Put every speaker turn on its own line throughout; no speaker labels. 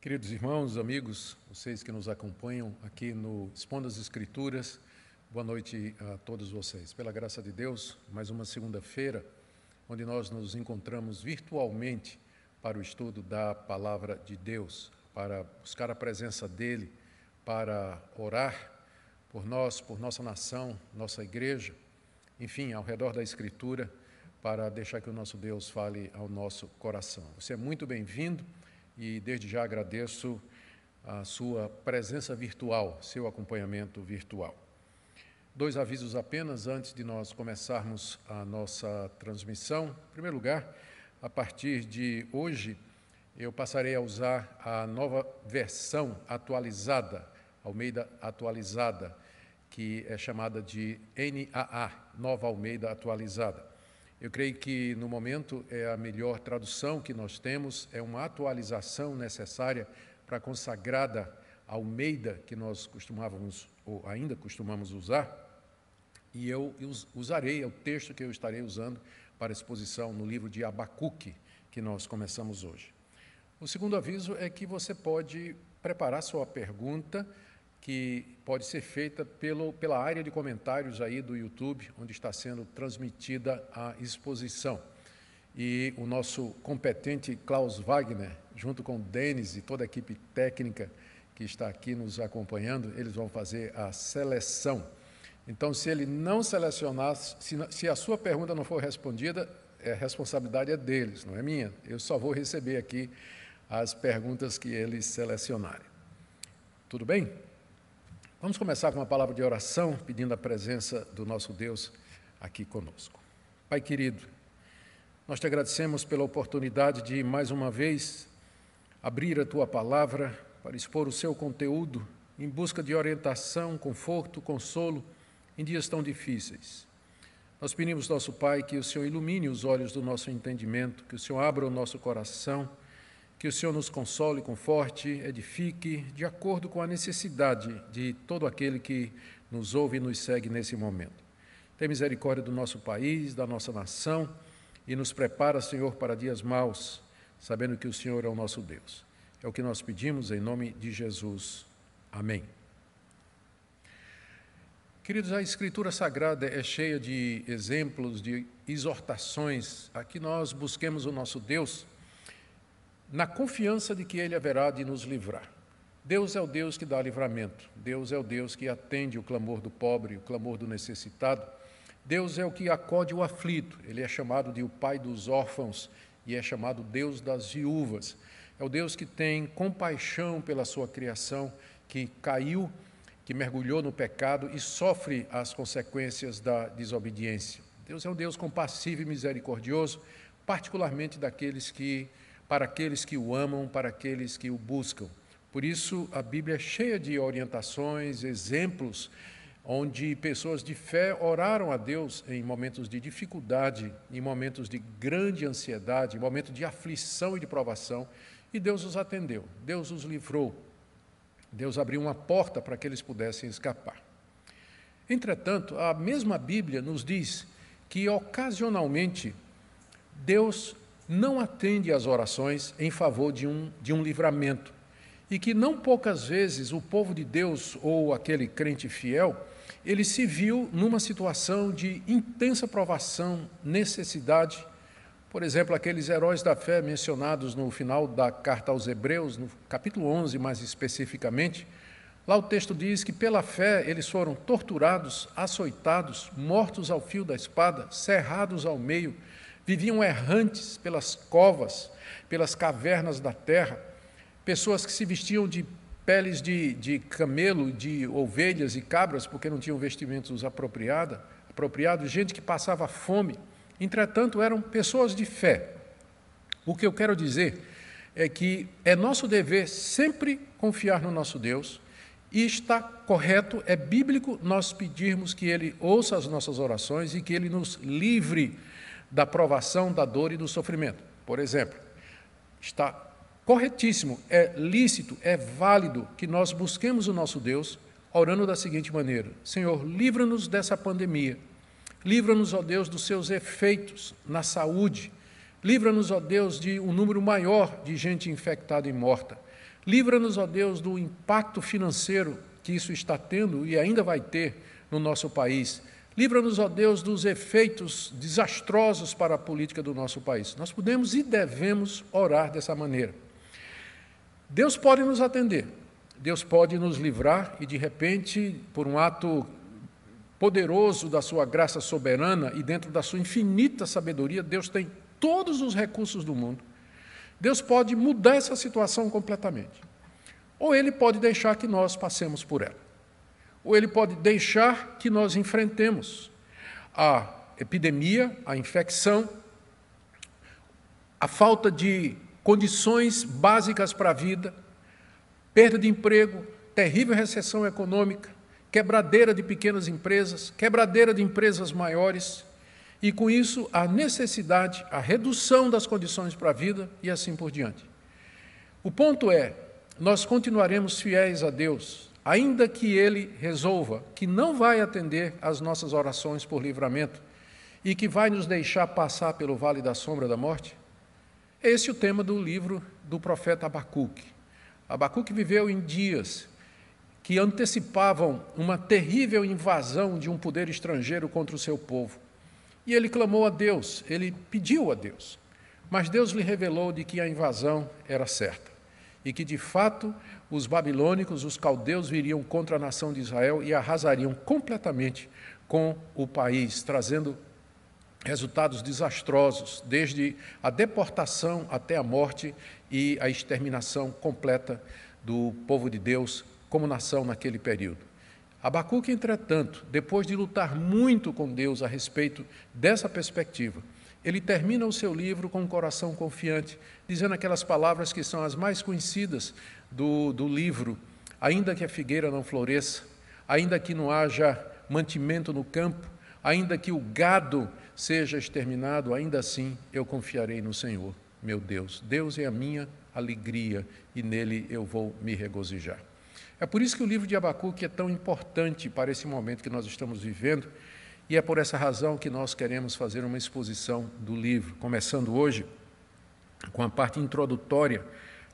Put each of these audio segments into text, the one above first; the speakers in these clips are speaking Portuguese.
Queridos irmãos, amigos, vocês que nos acompanham aqui no Expondo as Escrituras, boa noite a todos vocês. Pela graça de Deus, mais uma segunda-feira, onde nós nos encontramos virtualmente para o estudo da Palavra de Deus, para buscar a presença dEle, para orar por nós, por nossa nação, nossa igreja, enfim, ao redor da Escritura, para deixar que o nosso Deus fale ao nosso coração. Você é muito bem-vindo e desde já agradeço a sua presença virtual, seu acompanhamento virtual. Dois avisos apenas antes de nós começarmos a nossa transmissão. Em primeiro lugar, a partir de hoje, eu passarei a usar a nova versão atualizada, Almeida atualizada, que é chamada de NAA, Nova Almeida atualizada. Eu creio que no momento é a melhor tradução que nós temos, é uma atualização necessária para a consagrada Almeida que nós costumávamos ou ainda costumamos usar. E eu usarei é o texto que eu estarei usando para exposição no livro de Abacuque que nós começamos hoje. O segundo aviso é que você pode preparar sua pergunta que pode ser feita pelo, pela área de comentários aí do YouTube, onde está sendo transmitida a exposição. E o nosso competente Klaus Wagner, junto com o Denis e toda a equipe técnica que está aqui nos acompanhando, eles vão fazer a seleção. Então, se ele não selecionar, se, se a sua pergunta não for respondida, a responsabilidade é deles, não é minha. Eu só vou receber aqui as perguntas que eles selecionarem. Tudo bem? Vamos começar com uma palavra de oração, pedindo a presença do nosso Deus aqui conosco. Pai querido, nós te agradecemos pela oportunidade de, mais uma vez, abrir a tua palavra para expor o seu conteúdo em busca de orientação, conforto, consolo em dias tão difíceis. Nós pedimos, nosso Pai, que o Senhor ilumine os olhos do nosso entendimento, que o Senhor abra o nosso coração que o Senhor nos console, conforte, edifique, de acordo com a necessidade de todo aquele que nos ouve e nos segue nesse momento. Tem misericórdia do nosso país, da nossa nação e nos prepara, Senhor, para dias maus, sabendo que o Senhor é o nosso Deus. É o que nós pedimos em nome de Jesus. Amém. Queridos, a Escritura Sagrada é cheia de exemplos, de exortações a que nós busquemos o nosso Deus na confiança de que Ele haverá de nos livrar. Deus é o Deus que dá livramento, Deus é o Deus que atende o clamor do pobre, o clamor do necessitado, Deus é o que acode o aflito, Ele é chamado de o Pai dos órfãos e é chamado Deus das viúvas. É o Deus que tem compaixão pela sua criação, que caiu, que mergulhou no pecado e sofre as consequências da desobediência. Deus é um Deus compassivo e misericordioso, particularmente daqueles que para aqueles que o amam, para aqueles que o buscam. Por isso, a Bíblia é cheia de orientações, exemplos, onde pessoas de fé oraram a Deus em momentos de dificuldade, em momentos de grande ansiedade, em momentos de aflição e de provação, e Deus os atendeu, Deus os livrou. Deus abriu uma porta para que eles pudessem escapar. Entretanto, a mesma Bíblia nos diz que ocasionalmente Deus não atende às orações em favor de um, de um livramento. E que não poucas vezes o povo de Deus ou aquele crente fiel, ele se viu numa situação de intensa provação, necessidade. Por exemplo, aqueles heróis da fé mencionados no final da carta aos Hebreus, no capítulo 11 mais especificamente, lá o texto diz que pela fé eles foram torturados, açoitados, mortos ao fio da espada, cerrados ao meio, viviam errantes pelas covas, pelas cavernas da terra, pessoas que se vestiam de peles de, de camelo, de ovelhas e cabras, porque não tinham vestimentos apropriados, apropriados, gente que passava fome. Entretanto, eram pessoas de fé. O que eu quero dizer é que é nosso dever sempre confiar no nosso Deus, e está correto, é bíblico nós pedirmos que Ele ouça as nossas orações e que Ele nos livre da provação, da dor e do sofrimento. Por exemplo, está corretíssimo, é lícito, é válido que nós busquemos o nosso Deus orando da seguinte maneira: Senhor, livra-nos dessa pandemia. Livra-nos, ó Deus, dos seus efeitos na saúde. Livra-nos, ó Deus, de um número maior de gente infectada e morta. Livra-nos, ó Deus, do impacto financeiro que isso está tendo e ainda vai ter no nosso país. Livra-nos, ó Deus, dos efeitos desastrosos para a política do nosso país. Nós podemos e devemos orar dessa maneira. Deus pode nos atender, Deus pode nos livrar e, de repente, por um ato poderoso da sua graça soberana e dentro da sua infinita sabedoria, Deus tem todos os recursos do mundo. Deus pode mudar essa situação completamente. Ou ele pode deixar que nós passemos por ela. Ou ele pode deixar que nós enfrentemos a epidemia, a infecção, a falta de condições básicas para a vida, perda de emprego, terrível recessão econômica, quebradeira de pequenas empresas, quebradeira de empresas maiores, e com isso a necessidade, a redução das condições para a vida e assim por diante. O ponto é, nós continuaremos fiéis a Deus, ainda que Ele resolva que não vai atender às nossas orações por livramento e que vai nos deixar passar pelo vale da sombra da morte? Esse é o tema do livro do profeta Abacuque. Abacuque viveu em dias que antecipavam uma terrível invasão de um poder estrangeiro contra o seu povo. E ele clamou a Deus, ele pediu a Deus. Mas Deus lhe revelou de que a invasão era certa e que, de fato, os babilônicos, os caldeus viriam contra a nação de Israel e arrasariam completamente com o país, trazendo resultados desastrosos, desde a deportação até a morte e a exterminação completa do povo de Deus como nação naquele período. Abacuque, entretanto, depois de lutar muito com Deus a respeito dessa perspectiva, ele termina o seu livro com um coração confiante, dizendo aquelas palavras que são as mais conhecidas do, do livro: ainda que a figueira não floresça, ainda que não haja mantimento no campo, ainda que o gado seja exterminado, ainda assim eu confiarei no Senhor meu Deus. Deus é a minha alegria e nele eu vou me regozijar. É por isso que o livro de Abacuque é tão importante para esse momento que nós estamos vivendo e é por essa razão que nós queremos fazer uma exposição do livro, começando hoje com a parte introdutória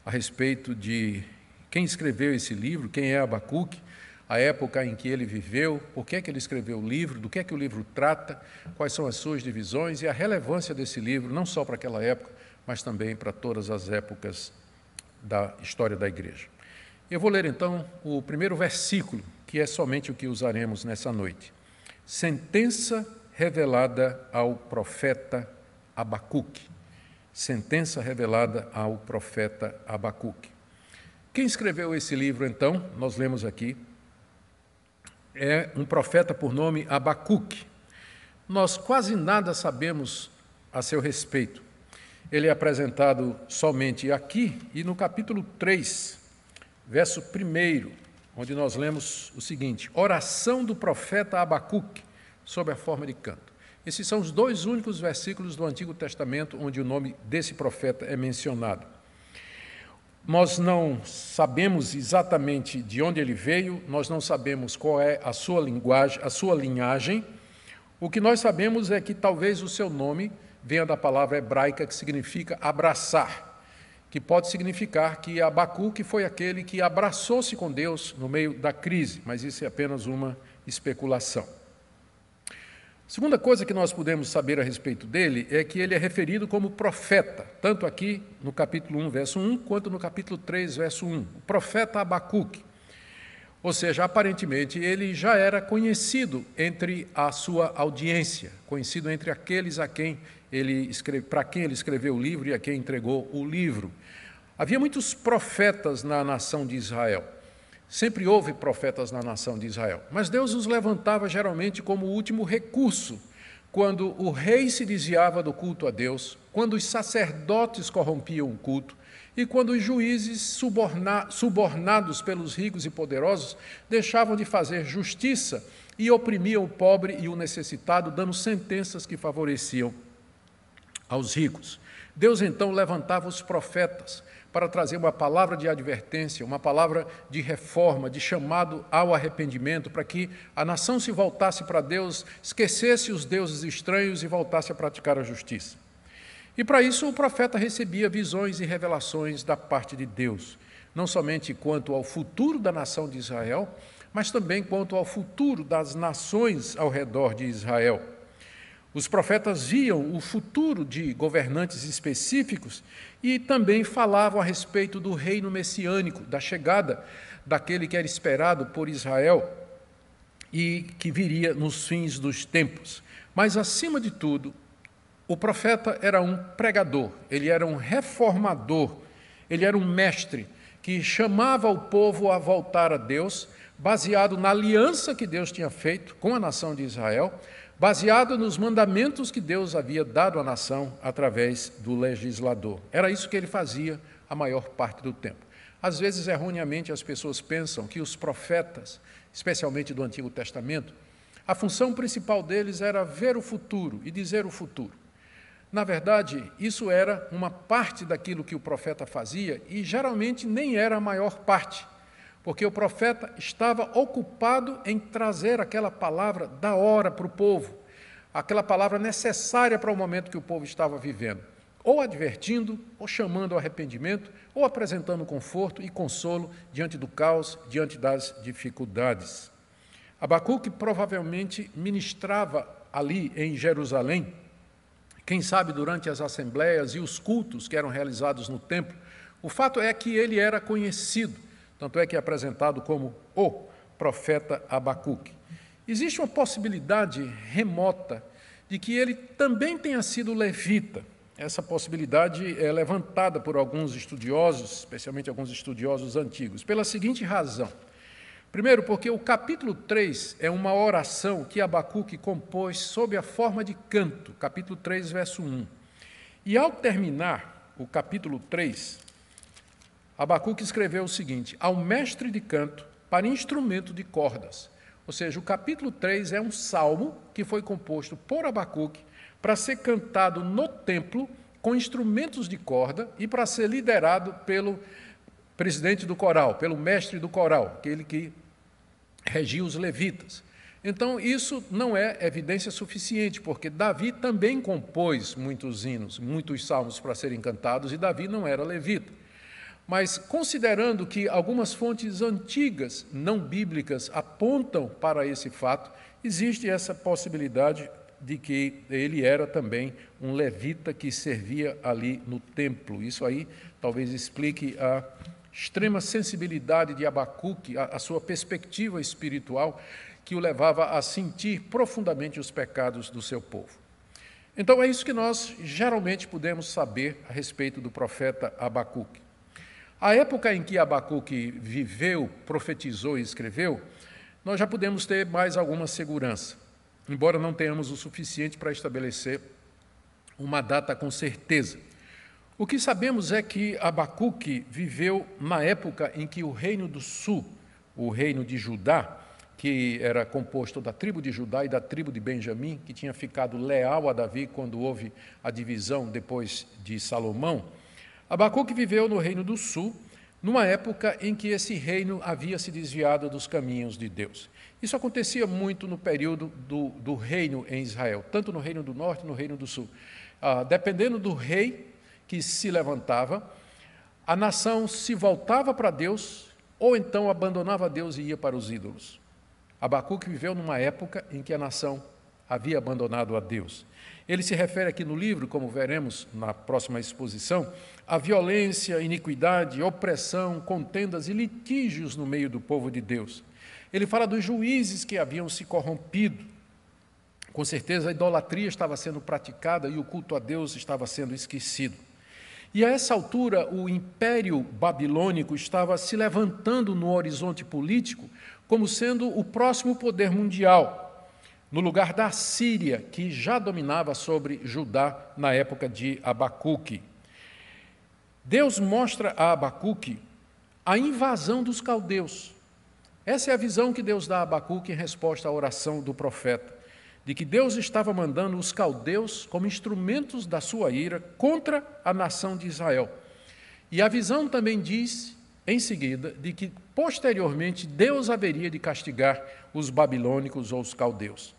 a respeito de quem escreveu esse livro, quem é Abacuque, a época em que ele viveu, por que, é que ele escreveu o livro, do que é que o livro trata, quais são as suas divisões e a relevância desse livro, não só para aquela época, mas também para todas as épocas da história da igreja. Eu vou ler então o primeiro versículo, que é somente o que usaremos nessa noite. Sentença revelada ao profeta Abacuque. Sentença revelada ao profeta Abacuque. Quem escreveu esse livro, então, nós lemos aqui, é um profeta por nome Abacuque. Nós quase nada sabemos a seu respeito ele é apresentado somente aqui e no capítulo 3, verso 1, onde nós lemos o seguinte: Oração do profeta Abacuque, sob a forma de canto. Esses são os dois únicos versículos do Antigo Testamento onde o nome desse profeta é mencionado. Nós não sabemos exatamente de onde ele veio, nós não sabemos qual é a sua linguagem, a sua linhagem. O que nós sabemos é que talvez o seu nome venha da palavra hebraica que significa abraçar, que pode significar que Abacuque foi aquele que abraçou-se com Deus no meio da crise, mas isso é apenas uma especulação. Segunda coisa que nós podemos saber a respeito dele é que ele é referido como profeta, tanto aqui no capítulo 1, verso 1, quanto no capítulo 3, verso 1. O profeta Abacuque. Ou seja, aparentemente ele já era conhecido entre a sua audiência, conhecido entre aqueles a quem ele para quem ele escreveu o livro e a quem entregou o livro. Havia muitos profetas na nação de Israel. Sempre houve profetas na nação de Israel, mas Deus os levantava geralmente como último recurso, quando o rei se desviava do culto a Deus, quando os sacerdotes corrompiam o culto e quando os juízes suborna, subornados pelos ricos e poderosos deixavam de fazer justiça e oprimiam o pobre e o necessitado, dando sentenças que favoreciam aos ricos. Deus então levantava os profetas para trazer uma palavra de advertência, uma palavra de reforma, de chamado ao arrependimento, para que a nação se voltasse para Deus, esquecesse os deuses estranhos e voltasse a praticar a justiça. E para isso o profeta recebia visões e revelações da parte de Deus. não somente quanto ao futuro da nação de Israel, mas também quanto ao futuro das nações ao redor de Israel. Os profetas viam o futuro de governantes específicos e também falavam a respeito do reino messiânico, da chegada daquele que era esperado por Israel e que viria nos fins dos tempos. Mas, acima de tudo, o profeta era um pregador, ele era um reformador, ele era um mestre que chamava o povo a voltar a Deus, baseado na aliança que Deus tinha feito com a nação de Israel, baseado nos mandamentos que Deus havia dado à nação através do legislador. Era isso que ele fazia a maior parte do tempo. Às vezes, erroneamente, as pessoas pensam que os profetas, especialmente do Antigo Testamento, a função principal deles era ver o futuro e dizer o futuro. Na verdade, isso era uma parte daquilo que o profeta fazia e geralmente nem era a maior parte, porque o profeta estava ocupado em trazer aquela palavra da hora para o povo, aquela palavra necessária para o momento que o povo estava vivendo, ou advertindo, ou chamando ao arrependimento, ou apresentando conforto e consolo diante do caos, diante das dificuldades. Abacuque provavelmente ministrava ali em Jerusalém, quem sabe durante as assembleias e os cultos que eram realizados no templo. O fato é que ele era conhecido, tanto é que é apresentado como o profeta Abacuque. Existe uma possibilidade remota de que ele também tenha sido levita. Essa possibilidade é levantada por alguns estudiosos, especialmente alguns estudiosos antigos, pela seguinte razão. Primeiro, porque o capítulo 3 é uma oração que Abacuque compôs sob a forma de canto, capítulo 3, verso 1. E ao terminar o capítulo 3, Abacuque escreveu o seguinte: Ao mestre de canto para instrumento de cordas. Ou seja, o capítulo 3 é um salmo que foi composto por Abacuque para ser cantado no templo com instrumentos de corda e para ser liderado pelo presidente do coral, pelo mestre do coral, aquele que regia os levitas. Então, isso não é evidência suficiente, porque Davi também compôs muitos hinos, muitos salmos para serem cantados, e Davi não era levita. Mas, considerando que algumas fontes antigas, não bíblicas, apontam para esse fato, existe essa possibilidade de que ele era também um levita que servia ali no templo. Isso aí talvez explique a extrema sensibilidade de Abacuque, a, a sua perspectiva espiritual, que o levava a sentir profundamente os pecados do seu povo. Então é isso que nós geralmente podemos saber a respeito do profeta Abacuque. A época em que Abacuque viveu, profetizou e escreveu, nós já podemos ter mais alguma segurança embora não tenhamos o suficiente para estabelecer uma data com certeza. O que sabemos é que Abacuque viveu na época em que o reino do sul, o reino de Judá, que era composto da tribo de Judá e da tribo de Benjamim, que tinha ficado leal a Davi quando houve a divisão depois de Salomão. Abacuque viveu no reino do sul, numa época em que esse reino havia se desviado dos caminhos de Deus. Isso acontecia muito no período do, do reino em Israel, tanto no reino do norte no reino do sul. Ah, dependendo do rei que se levantava, a nação se voltava para Deus ou então abandonava Deus e ia para os ídolos. Abacuque viveu numa época em que a nação havia abandonado a Deus. Ele se refere aqui no livro, como veremos na próxima exposição, a violência, iniquidade, opressão, contendas e litígios no meio do povo de Deus. Ele fala dos juízes que haviam se corrompido. Com certeza a idolatria estava sendo praticada e o culto a Deus estava sendo esquecido. E a essa altura, o império babilônico estava se levantando no horizonte político como sendo o próximo poder mundial, no lugar da Síria, que já dominava sobre Judá na época de Abacuque. Deus mostra a Abacuque a invasão dos caldeus. Essa é a visão que Deus dá a Abacuque em resposta à oração do profeta, de que Deus estava mandando os caldeus como instrumentos da sua ira contra a nação de Israel. E a visão também diz, em seguida, de que posteriormente Deus haveria de castigar os babilônicos ou os caldeus.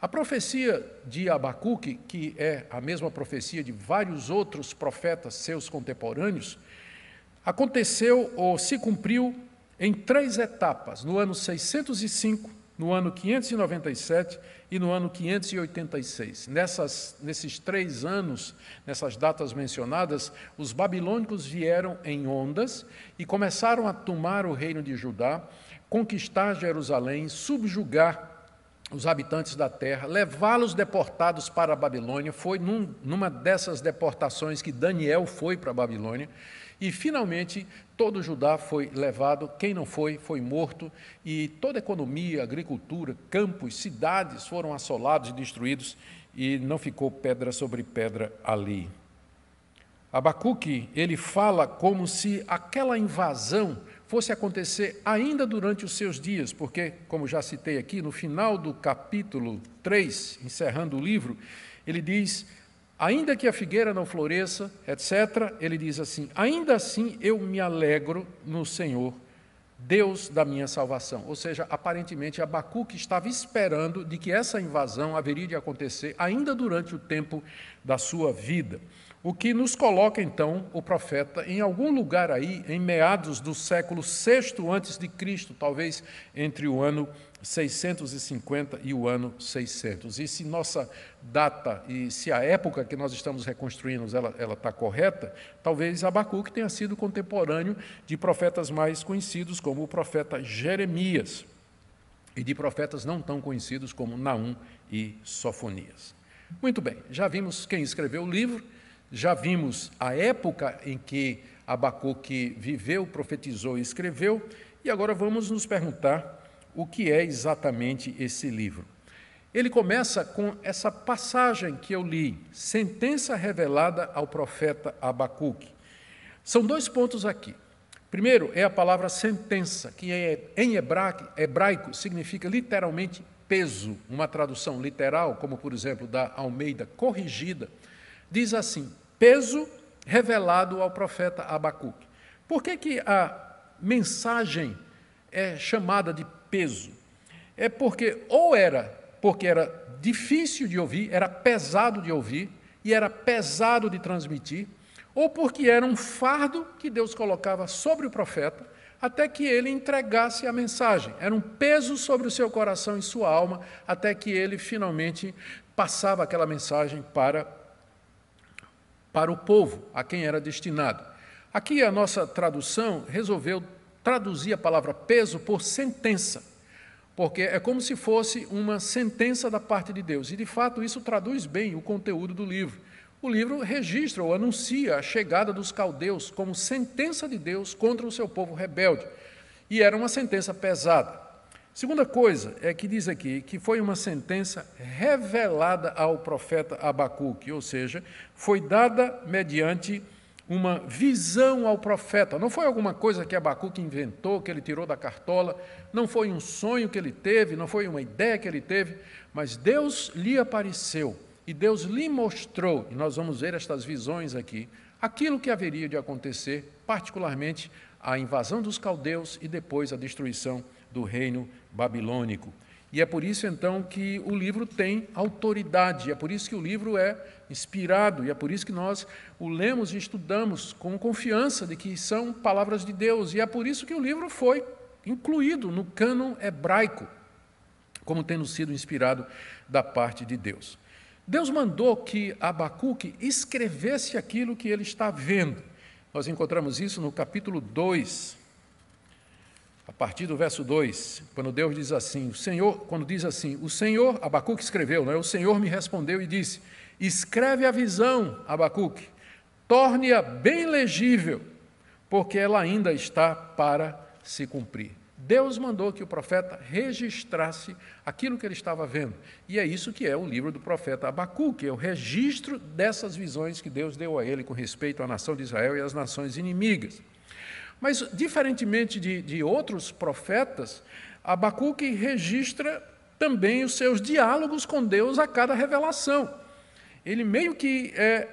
A profecia de Abacuque, que é a mesma profecia de vários outros profetas seus contemporâneos, aconteceu ou se cumpriu em três etapas: no ano 605, no ano 597 e no ano 586. Nessas, nesses três anos, nessas datas mencionadas, os babilônicos vieram em ondas e começaram a tomar o reino de Judá, conquistar Jerusalém, subjugar os habitantes da terra, levá-los deportados para a Babilônia. Foi num, numa dessas deportações que Daniel foi para a Babilônia. E, finalmente, todo Judá foi levado, quem não foi, foi morto, e toda a economia, agricultura, campos, cidades foram assolados e destruídos, e não ficou pedra sobre pedra ali. Abacuque, ele fala como se aquela invasão fosse acontecer ainda durante os seus dias, porque, como já citei aqui, no final do capítulo 3, encerrando o livro, ele diz: Ainda que a figueira não floresça, etc., ele diz assim: Ainda assim eu me alegro no Senhor, Deus da minha salvação. Ou seja, aparentemente Abacuque estava esperando de que essa invasão haveria de acontecer ainda durante o tempo da sua vida. O que nos coloca então o profeta em algum lugar aí, em meados do século VI antes de Cristo, talvez entre o ano 650 e o ano 600. E se nossa data e se a época que nós estamos reconstruindo ela está correta, talvez Abacuque tenha sido contemporâneo de profetas mais conhecidos como o profeta Jeremias e de profetas não tão conhecidos como Naum e Sofonias. Muito bem, já vimos quem escreveu o livro, já vimos a época em que Abacuque viveu, profetizou e escreveu, e agora vamos nos perguntar o que é exatamente esse livro. Ele começa com essa passagem que eu li, sentença revelada ao profeta Abacuque. São dois pontos aqui. Primeiro é a palavra sentença, que é, em hebraico, hebraico significa literalmente peso, uma tradução literal, como por exemplo da Almeida corrigida, diz assim: peso revelado ao profeta Abacuque. Por que, que a mensagem é chamada de peso? É porque ou era porque era difícil de ouvir, era pesado de ouvir e era pesado de transmitir, ou porque era um fardo que Deus colocava sobre o profeta até que ele entregasse a mensagem. Era um peso sobre o seu coração e sua alma até que ele finalmente passava aquela mensagem para para o povo a quem era destinado. Aqui a nossa tradução resolveu traduzir a palavra peso por sentença, porque é como se fosse uma sentença da parte de Deus. E de fato isso traduz bem o conteúdo do livro. O livro registra ou anuncia a chegada dos caldeus como sentença de Deus contra o seu povo rebelde. E era uma sentença pesada. Segunda coisa é que diz aqui que foi uma sentença revelada ao profeta Abacuque, ou seja, foi dada mediante uma visão ao profeta. Não foi alguma coisa que Abacuque inventou, que ele tirou da cartola, não foi um sonho que ele teve, não foi uma ideia que ele teve, mas Deus lhe apareceu e Deus lhe mostrou, e nós vamos ver estas visões aqui, aquilo que haveria de acontecer, particularmente a invasão dos caldeus e depois a destruição do reino babilônico. E é por isso então que o livro tem autoridade, é por isso que o livro é inspirado, e é por isso que nós o lemos e estudamos com confiança de que são palavras de Deus, e é por isso que o livro foi incluído no cânon hebraico, como tendo sido inspirado da parte de Deus. Deus mandou que Abacuque escrevesse aquilo que ele está vendo. Nós encontramos isso no capítulo 2, a partir do verso 2, quando Deus diz assim, o Senhor, quando diz assim, o Senhor, Abacuque escreveu, não é? O Senhor me respondeu e disse: Escreve a visão, Abacuque, torne-a bem legível, porque ela ainda está para se cumprir. Deus mandou que o profeta registrasse aquilo que ele estava vendo. E é isso que é o livro do profeta Abacuque, é o registro dessas visões que Deus deu a ele com respeito à nação de Israel e às nações inimigas. Mas, diferentemente de, de outros profetas, Abacuque registra também os seus diálogos com Deus a cada revelação. Ele meio que é,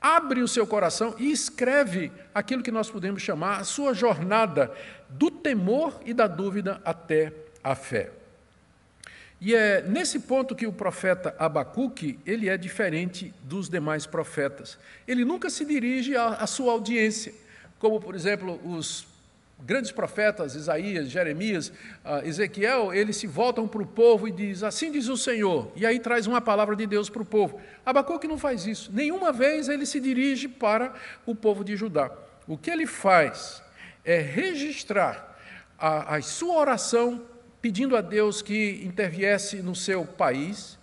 abre o seu coração e escreve aquilo que nós podemos chamar a sua jornada do temor e da dúvida até a fé. E é nesse ponto que o profeta Abacuque, ele é diferente dos demais profetas. Ele nunca se dirige à, à sua audiência como, por exemplo, os grandes profetas, Isaías, Jeremias, uh, Ezequiel, eles se voltam para o povo e diz: Assim diz o Senhor, e aí traz uma palavra de Deus para o povo. Abacuque não faz isso. Nenhuma vez ele se dirige para o povo de Judá. O que ele faz é registrar a, a sua oração pedindo a Deus que interviesse no seu país.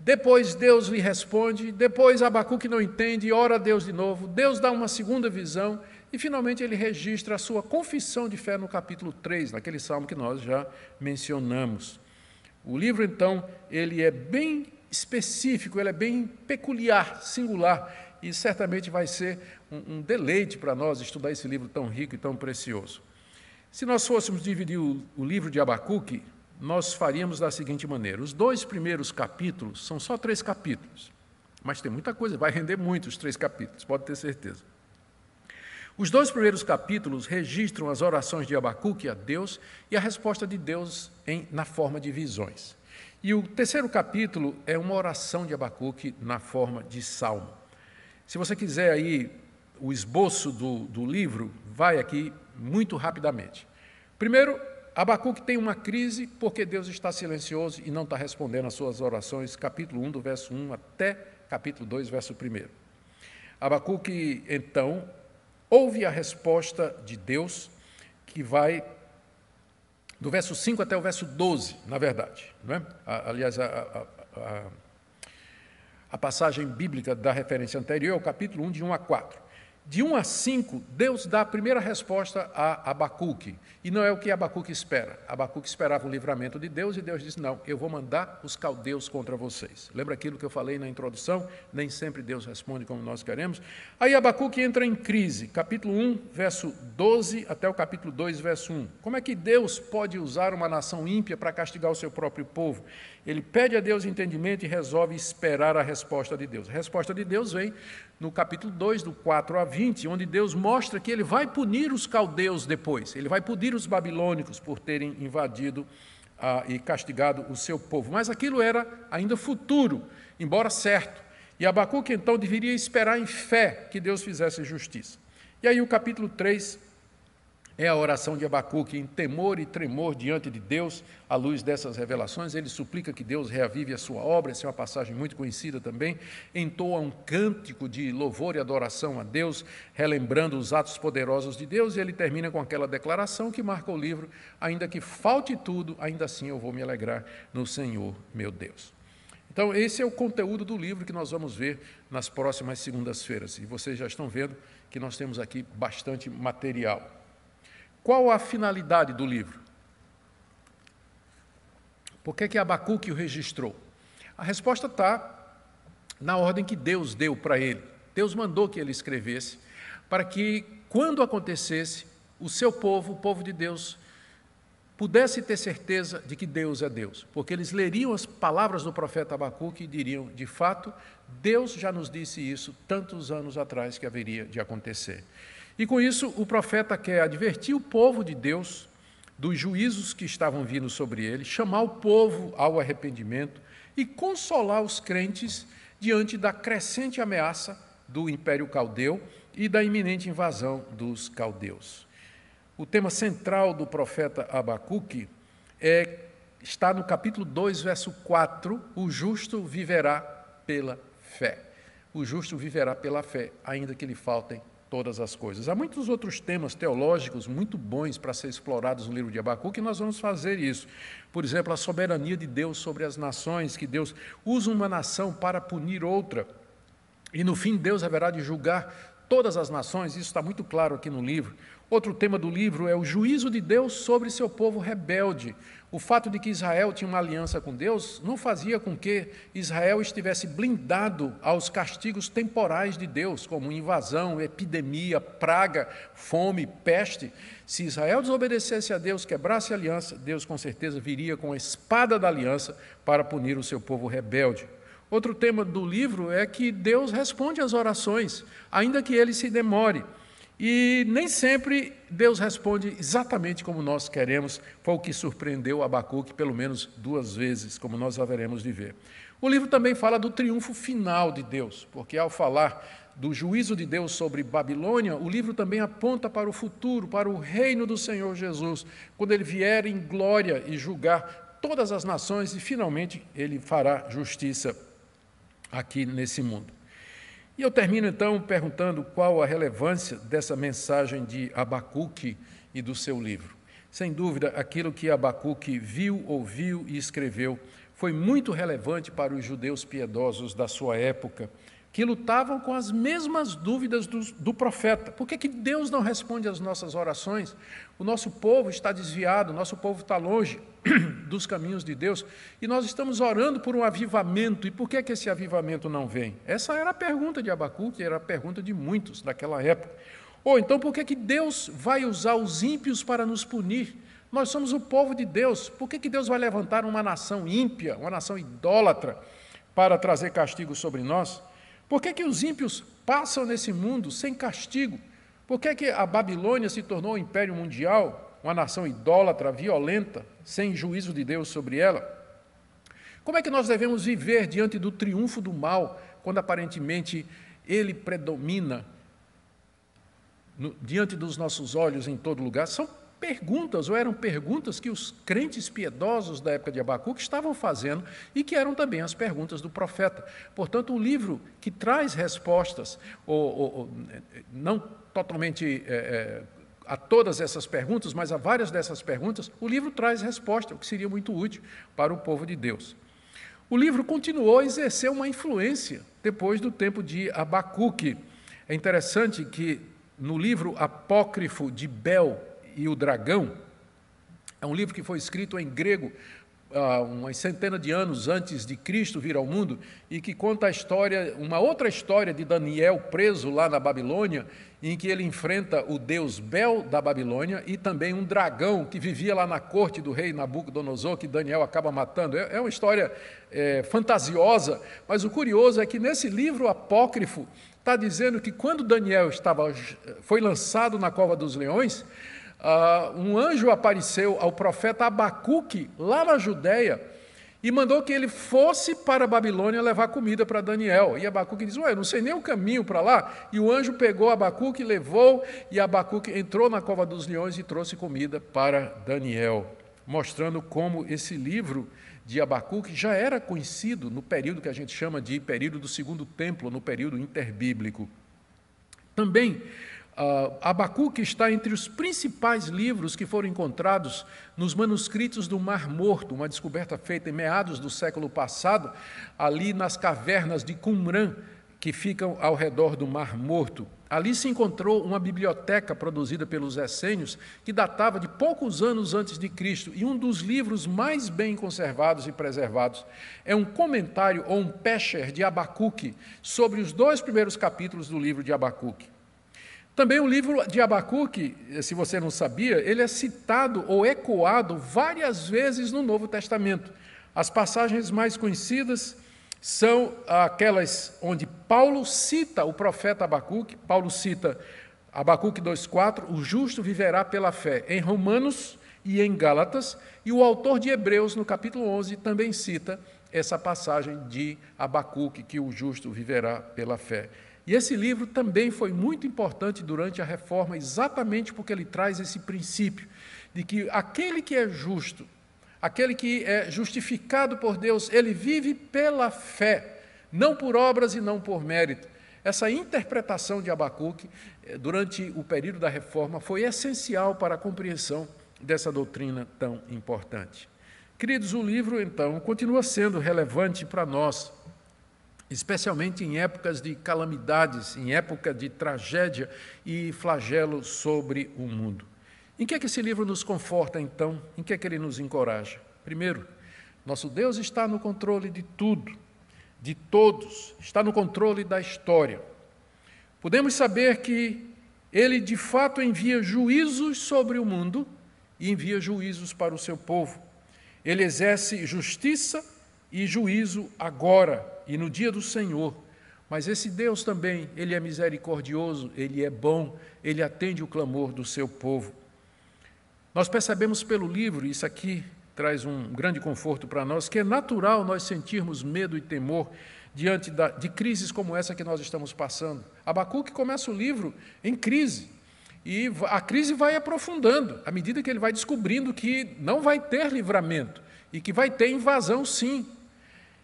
Depois Deus lhe responde, depois Abacuque não entende, ora a Deus de novo, Deus dá uma segunda visão, e finalmente ele registra a sua confissão de fé no capítulo 3, naquele salmo que nós já mencionamos. O livro, então, ele é bem específico, ele é bem peculiar, singular, e certamente vai ser um, um deleite para nós estudar esse livro tão rico e tão precioso. Se nós fôssemos dividir o, o livro de Abacuque, nós faríamos da seguinte maneira: os dois primeiros capítulos são só três capítulos, mas tem muita coisa, vai render muito os três capítulos, pode ter certeza. Os dois primeiros capítulos registram as orações de Abacuque a Deus e a resposta de Deus em, na forma de visões. E o terceiro capítulo é uma oração de Abacuque na forma de salmo. Se você quiser aí o esboço do, do livro, vai aqui muito rapidamente. Primeiro, Abacuque tem uma crise porque Deus está silencioso e não está respondendo às suas orações, capítulo 1, do verso 1 até capítulo 2, verso 1. Abacuque, então, Ouve a resposta de Deus, que vai do verso 5 até o verso 12, na verdade. Não é? Aliás, a, a, a, a passagem bíblica da referência anterior é o capítulo 1, de 1 a 4. De 1 a 5, Deus dá a primeira resposta a Abacuque. E não é o que Abacuque espera. Abacuque esperava o livramento de Deus e Deus disse: Não, eu vou mandar os caldeus contra vocês. Lembra aquilo que eu falei na introdução? Nem sempre Deus responde como nós queremos. Aí Abacuque entra em crise, capítulo 1, verso 12 até o capítulo 2, verso 1. Como é que Deus pode usar uma nação ímpia para castigar o seu próprio povo? Ele pede a Deus entendimento e resolve esperar a resposta de Deus. A resposta de Deus vem no capítulo 2, do 4 a 20, onde Deus mostra que ele vai punir os caldeus depois, ele vai punir os babilônicos por terem invadido ah, e castigado o seu povo. Mas aquilo era ainda futuro, embora certo. E Abacuque então deveria esperar em fé que Deus fizesse justiça. E aí o capítulo 3 é a oração de Abacuque, em temor e tremor diante de Deus, à luz dessas revelações. Ele suplica que Deus reavive a sua obra, essa é uma passagem muito conhecida também. Entoa um cântico de louvor e adoração a Deus, relembrando os atos poderosos de Deus, e ele termina com aquela declaração que marca o livro: Ainda que falte tudo, ainda assim eu vou me alegrar no Senhor, meu Deus. Então, esse é o conteúdo do livro que nós vamos ver nas próximas segundas-feiras. E vocês já estão vendo que nós temos aqui bastante material. Qual a finalidade do livro? Por que, que Abacuque o registrou? A resposta está na ordem que Deus deu para ele. Deus mandou que ele escrevesse, para que, quando acontecesse, o seu povo, o povo de Deus, pudesse ter certeza de que Deus é Deus, porque eles leriam as palavras do profeta Abacuque e diriam: de fato, Deus já nos disse isso tantos anos atrás que haveria de acontecer. E com isso, o profeta quer advertir o povo de Deus dos juízos que estavam vindo sobre ele, chamar o povo ao arrependimento e consolar os crentes diante da crescente ameaça do Império Caldeu e da iminente invasão dos caldeus. O tema central do profeta Abacuque é, está no capítulo 2, verso 4: o justo viverá pela fé. O justo viverá pela fé, ainda que lhe faltem todas as coisas. Há muitos outros temas teológicos muito bons para ser explorados no livro de Abacuque e nós vamos fazer isso. Por exemplo, a soberania de Deus sobre as nações, que Deus usa uma nação para punir outra. E no fim, Deus haverá de julgar todas as nações, isso está muito claro aqui no livro. Outro tema do livro é o juízo de Deus sobre seu povo rebelde. O fato de que Israel tinha uma aliança com Deus não fazia com que Israel estivesse blindado aos castigos temporais de Deus, como invasão, epidemia, praga, fome, peste. Se Israel desobedecesse a Deus, quebrasse a aliança, Deus com certeza viria com a espada da aliança para punir o seu povo rebelde. Outro tema do livro é que Deus responde às orações, ainda que ele se demore. E nem sempre Deus responde exatamente como nós queremos, foi o que surpreendeu Abacuque pelo menos duas vezes, como nós haveremos de ver. O livro também fala do triunfo final de Deus, porque ao falar do juízo de Deus sobre Babilônia, o livro também aponta para o futuro, para o reino do Senhor Jesus, quando ele vier em glória e julgar todas as nações e finalmente ele fará justiça aqui nesse mundo. E eu termino então perguntando qual a relevância dessa mensagem de Abacuque e do seu livro. Sem dúvida, aquilo que Abacuque viu, ouviu e escreveu foi muito relevante para os judeus piedosos da sua época, que lutavam com as mesmas dúvidas do, do profeta. Por que, que Deus não responde às nossas orações? O nosso povo está desviado, o nosso povo está longe dos caminhos de Deus, e nós estamos orando por um avivamento, e por que, que esse avivamento não vem? Essa era a pergunta de Abacuque, era a pergunta de muitos naquela época. Ou então, por que, que Deus vai usar os ímpios para nos punir? Nós somos o povo de Deus. Por que, que Deus vai levantar uma nação ímpia, uma nação idólatra, para trazer castigo sobre nós? Por que, que os ímpios passam nesse mundo sem castigo? Por que, que a Babilônia se tornou um império mundial, uma nação idólatra, violenta, sem juízo de Deus sobre ela? Como é que nós devemos viver diante do triunfo do mal, quando aparentemente ele predomina no, diante dos nossos olhos em todo lugar? São perguntas, ou eram perguntas que os crentes piedosos da época de Abacuque estavam fazendo e que eram também as perguntas do profeta. Portanto, um livro que traz respostas, ou, ou, ou não totalmente é, é, a todas essas perguntas, mas a várias dessas perguntas, o livro traz resposta, o que seria muito útil para o povo de Deus. O livro continuou a exercer uma influência depois do tempo de Abacuque. É interessante que no livro apócrifo de Bel, e o Dragão é um livro que foi escrito em grego uh, umas centenas de anos antes de Cristo vir ao mundo e que conta a história, uma outra história de Daniel preso lá na Babilônia, em que ele enfrenta o deus Bel da Babilônia e também um dragão que vivia lá na corte do rei Nabucodonosor, que Daniel acaba matando. É, é uma história é, fantasiosa, mas o curioso é que nesse livro apócrifo está dizendo que quando Daniel estava, foi lançado na cova dos leões, uh, um anjo apareceu ao profeta Abacuque, lá na Judéia, e mandou que ele fosse para a Babilônia levar comida para Daniel. E Abacuque diz: Ué, eu não sei nem o caminho para lá. E o anjo pegou Abacuque, levou, e Abacuque entrou na cova dos leões e trouxe comida para Daniel, mostrando como esse livro de Abacuque já era conhecido no período que a gente chama de período do segundo templo, no período interbíblico. Também Uh, Abacuque está entre os principais livros que foram encontrados nos manuscritos do Mar Morto, uma descoberta feita em meados do século passado, ali nas cavernas de Qumran, que ficam ao redor do Mar Morto. Ali se encontrou uma biblioteca produzida pelos essênios que datava de poucos anos antes de Cristo, e um dos livros mais bem conservados e preservados é um comentário ou um pesher de Abacuque sobre os dois primeiros capítulos do livro de Abacuque. Também o livro de Abacuque, se você não sabia, ele é citado ou ecoado várias vezes no Novo Testamento. As passagens mais conhecidas são aquelas onde Paulo cita o profeta Abacuque, Paulo cita Abacuque 2,4, o justo viverá pela fé, em Romanos e em Gálatas, e o autor de Hebreus, no capítulo 11, também cita essa passagem de Abacuque, que o justo viverá pela fé. E esse livro também foi muito importante durante a reforma, exatamente porque ele traz esse princípio de que aquele que é justo, aquele que é justificado por Deus, ele vive pela fé, não por obras e não por mérito. Essa interpretação de Abacuque, eh, durante o período da reforma, foi essencial para a compreensão dessa doutrina tão importante. Queridos, o livro, então, continua sendo relevante para nós especialmente em épocas de calamidades, em época de tragédia e flagelo sobre o mundo. Em que é que esse livro nos conforta, então? Em que é que ele nos encoraja? Primeiro, nosso Deus está no controle de tudo, de todos, está no controle da história. Podemos saber que ele de fato envia juízos sobre o mundo e envia juízos para o seu povo. Ele exerce justiça e juízo agora e no dia do Senhor. Mas esse Deus também, ele é misericordioso, ele é bom, ele atende o clamor do seu povo. Nós percebemos pelo livro, isso aqui traz um grande conforto para nós, que é natural nós sentirmos medo e temor diante da, de crises como essa que nós estamos passando. Abacuque começa o livro em crise. E a crise vai aprofundando, à medida que ele vai descobrindo que não vai ter livramento e que vai ter invasão, sim.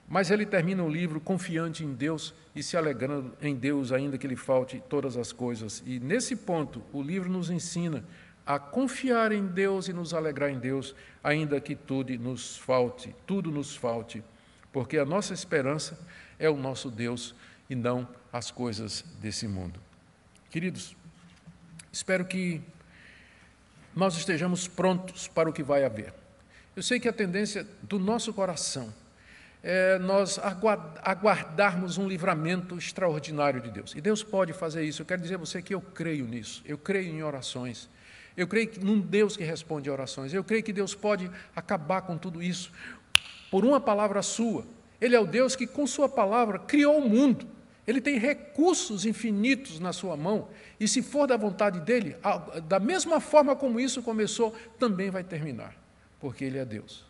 Mas ele termina o livro confiante em Deus e se alegrando em Deus, ainda que lhe falte todas as coisas. E nesse ponto, o livro nos ensina a confiar em Deus e nos alegrar em Deus, ainda que tudo nos falte, tudo nos falte, porque a nossa esperança é o nosso Deus e não as coisas desse mundo. Queridos, Espero que nós estejamos prontos para o que vai haver. Eu sei que a tendência do nosso coração é nós aguardarmos um livramento extraordinário de Deus. E Deus pode fazer isso. Eu quero dizer a você que eu creio nisso. Eu creio em orações. Eu creio num Deus que responde orações. Eu creio que Deus pode acabar com tudo isso por uma palavra sua. Ele é o Deus que, com Sua palavra, criou o mundo. Ele tem recursos infinitos na sua mão, e se for da vontade dele, da mesma forma como isso começou, também vai terminar, porque ele é Deus.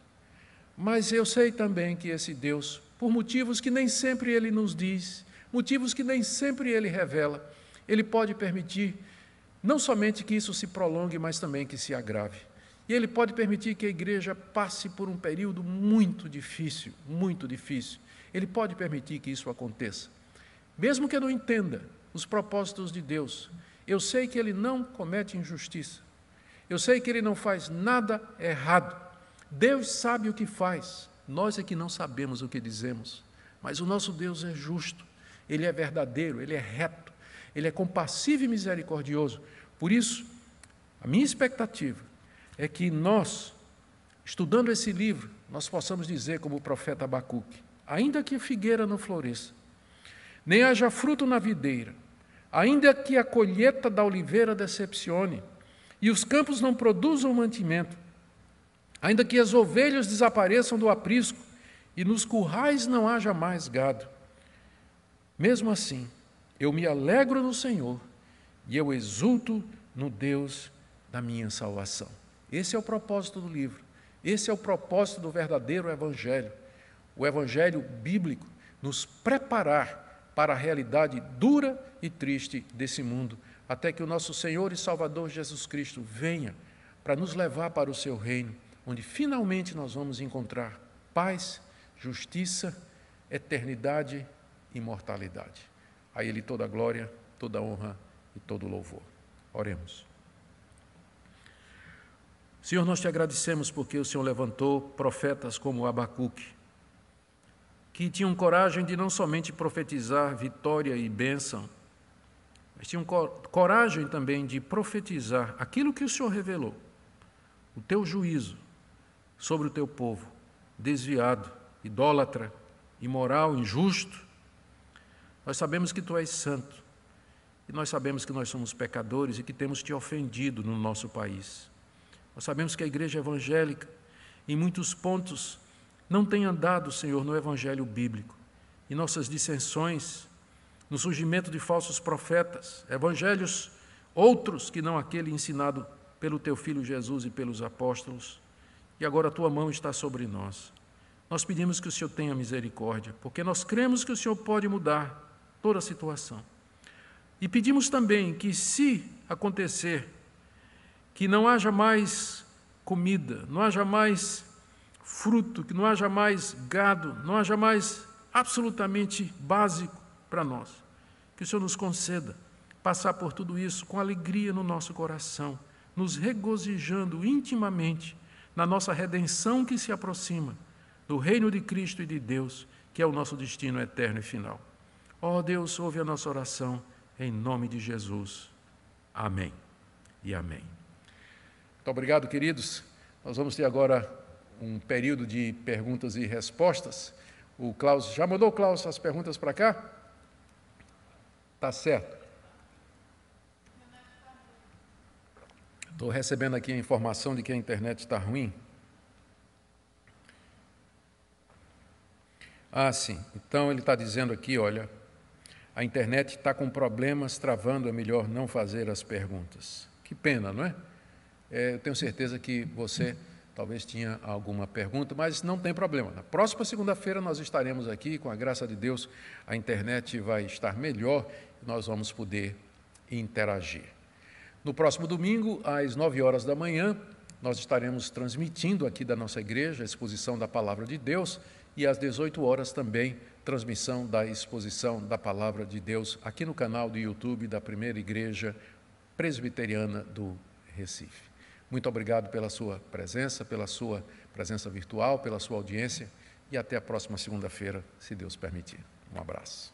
Mas eu sei também que esse Deus, por motivos que nem sempre ele nos diz, motivos que nem sempre ele revela, ele pode permitir não somente que isso se prolongue, mas também que se agrave. E ele pode permitir que a igreja passe por um período muito difícil, muito difícil. Ele pode permitir que isso aconteça. Mesmo que eu não entenda os propósitos de Deus, eu sei que Ele não comete injustiça. Eu sei que Ele não faz nada errado. Deus sabe o que faz, nós é que não sabemos o que dizemos. Mas o nosso Deus é justo, Ele é verdadeiro, Ele é reto, Ele é compassivo e misericordioso. Por isso, a minha expectativa é que nós, estudando esse livro, nós possamos dizer, como o profeta Abacuque: ainda que a figueira não floresça, nem haja fruto na videira, ainda que a colheita da oliveira decepcione, e os campos não produzam mantimento, ainda que as ovelhas desapareçam do aprisco, e nos currais não haja mais gado. Mesmo assim, eu me alegro no Senhor, e eu exulto no Deus da minha salvação. Esse é o propósito do livro. Esse é o propósito do verdadeiro Evangelho. O Evangelho bíblico nos preparar para a realidade dura e triste desse mundo, até que o nosso Senhor e Salvador Jesus Cristo venha para nos levar para o seu reino, onde finalmente nós vamos encontrar paz, justiça, eternidade e imortalidade. A Ele toda a glória, toda a honra e todo o louvor. Oremos. Senhor, nós te agradecemos porque o Senhor levantou profetas como Abacuque, que tinham coragem de não somente profetizar vitória e bênção, mas tinham coragem também de profetizar aquilo que o Senhor revelou, o teu juízo sobre o teu povo, desviado, idólatra, imoral, injusto. Nós sabemos que tu és santo, e nós sabemos que nós somos pecadores e que temos te ofendido no nosso país. Nós sabemos que a igreja evangélica, em muitos pontos, não tem andado, Senhor, no evangelho bíblico. E nossas dissensões, no surgimento de falsos profetas, evangelhos outros que não aquele ensinado pelo teu filho Jesus e pelos apóstolos. E agora a tua mão está sobre nós. Nós pedimos que o Senhor tenha misericórdia, porque nós cremos que o Senhor pode mudar toda a situação. E pedimos também que, se acontecer que não haja mais comida, não haja mais fruto, que não haja mais gado, não haja mais absolutamente básico para nós. Que o Senhor nos conceda passar por tudo isso com alegria no nosso coração, nos regozijando intimamente na nossa redenção que se aproxima, do reino de Cristo e de Deus, que é o nosso destino eterno e final. Ó oh, Deus, ouve a nossa oração, em nome de Jesus. Amém e amém. Muito obrigado, queridos. Nós vamos ter agora um período de perguntas e respostas. O Klaus, já mandou, Klaus, as perguntas para cá? Tá certo. Estou recebendo aqui a informação de que a internet está ruim. Ah, sim. Então ele está dizendo aqui, olha, a internet está com problemas, travando, é melhor não fazer as perguntas. Que pena, não é? é eu tenho certeza que você talvez tinha alguma pergunta, mas não tem problema. Na próxima segunda-feira nós estaremos aqui, com a graça de Deus, a internet vai estar melhor, nós vamos poder interagir. No próximo domingo, às 9 horas da manhã, nós estaremos transmitindo aqui da nossa igreja a exposição da palavra de Deus e às 18 horas também transmissão da exposição da palavra de Deus aqui no canal do YouTube da Primeira Igreja Presbiteriana do Recife. Muito obrigado pela sua presença, pela sua presença virtual, pela sua audiência e até a próxima segunda-feira, se Deus permitir. Um abraço.